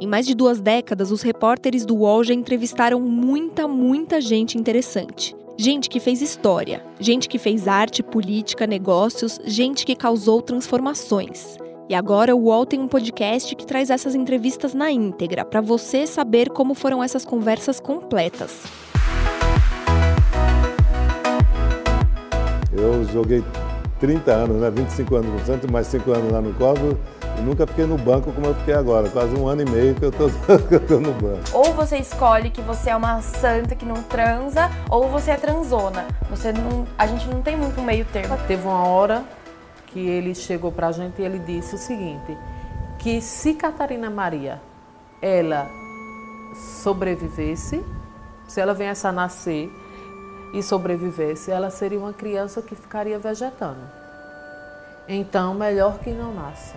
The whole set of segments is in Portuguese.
Em mais de duas décadas, os repórteres do UOL já entrevistaram muita, muita gente interessante. Gente que fez história, gente que fez arte, política, negócios, gente que causou transformações. E agora o UOL tem um podcast que traz essas entrevistas na íntegra, para você saber como foram essas conversas completas. Eu joguei 30 anos, né? 25 anos no Santos, mais 5 anos lá no Cosmo. E nunca fiquei no banco como eu fiquei agora. Quase um ano e meio que eu tô, que eu tô no banco. Ou você escolhe que você é uma santa que não transa, ou você é transona. Você não, a gente não tem muito meio termo. Teve uma hora que ele chegou pra gente e ele disse o seguinte, que se Catarina Maria, ela sobrevivesse, se ela viesse a nascer e sobrevivesse, ela seria uma criança que ficaria vegetando. Então, melhor que não nasça.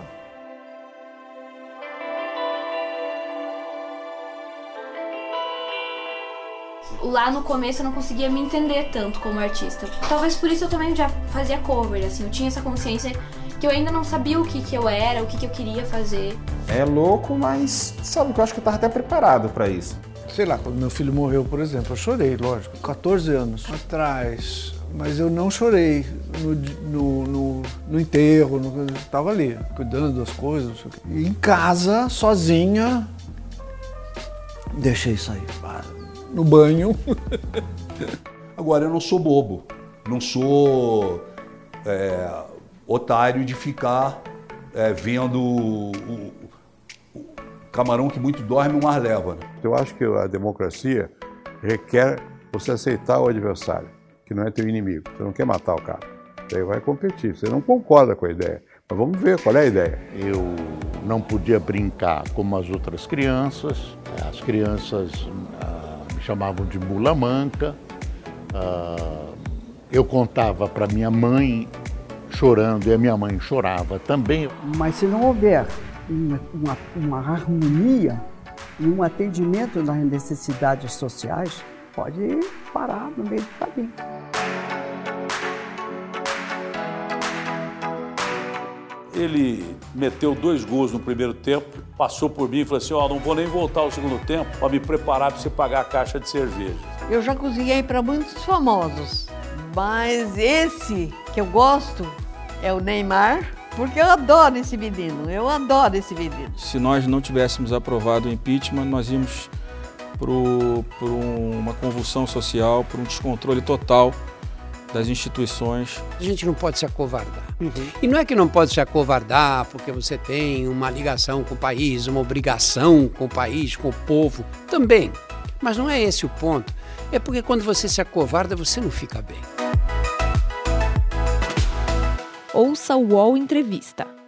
Lá no começo eu não conseguia me entender tanto como artista. Talvez por isso eu também já fazia cover, assim, eu tinha essa consciência que eu ainda não sabia o que, que eu era, o que, que eu queria fazer. É louco, mas sabe que eu acho que eu tava até preparado para isso. Sei lá, quando meu filho morreu, por exemplo, eu chorei, lógico. 14 anos atrás. Mas eu não chorei no, no, no, no enterro, no, tava ali, cuidando das coisas. E em casa, sozinha, deixei sair. No banho. Agora, eu não sou bobo. Não sou é, otário de ficar é, vendo o, o, o, camarão que muito dorme, o mar leva. Né? Eu acho que a democracia requer você aceitar o adversário, que não é teu inimigo. Você não quer matar o cara. Daí vai competir. Você não concorda com a ideia. Mas vamos ver qual é a ideia. Eu não podia brincar como as outras crianças. As crianças ah, me chamavam de mula manca. Ah, eu contava para minha mãe chorando e a minha mãe chorava também. Mas se não houver uma, uma, uma harmonia e um atendimento nas necessidades sociais, pode parar no meio do caminho. Ele meteu dois gols no primeiro tempo, passou por mim e falou assim: Ó, oh, não vou nem voltar ao segundo tempo para me preparar para você pagar a caixa de cerveja. Eu já cozinhei para muitos famosos, mas esse que eu gosto é o Neymar, porque eu adoro esse menino, eu adoro esse menino. Se nós não tivéssemos aprovado o impeachment, nós íamos por uma convulsão social, por um descontrole total das instituições. A gente não pode se acovardar. Uhum. E não é que não pode se acovardar porque você tem uma ligação com o país, uma obrigação com o país, com o povo. Também. Mas não é esse o ponto. É porque quando você se acovarda, você não fica bem. Ouça o UOL Entrevista.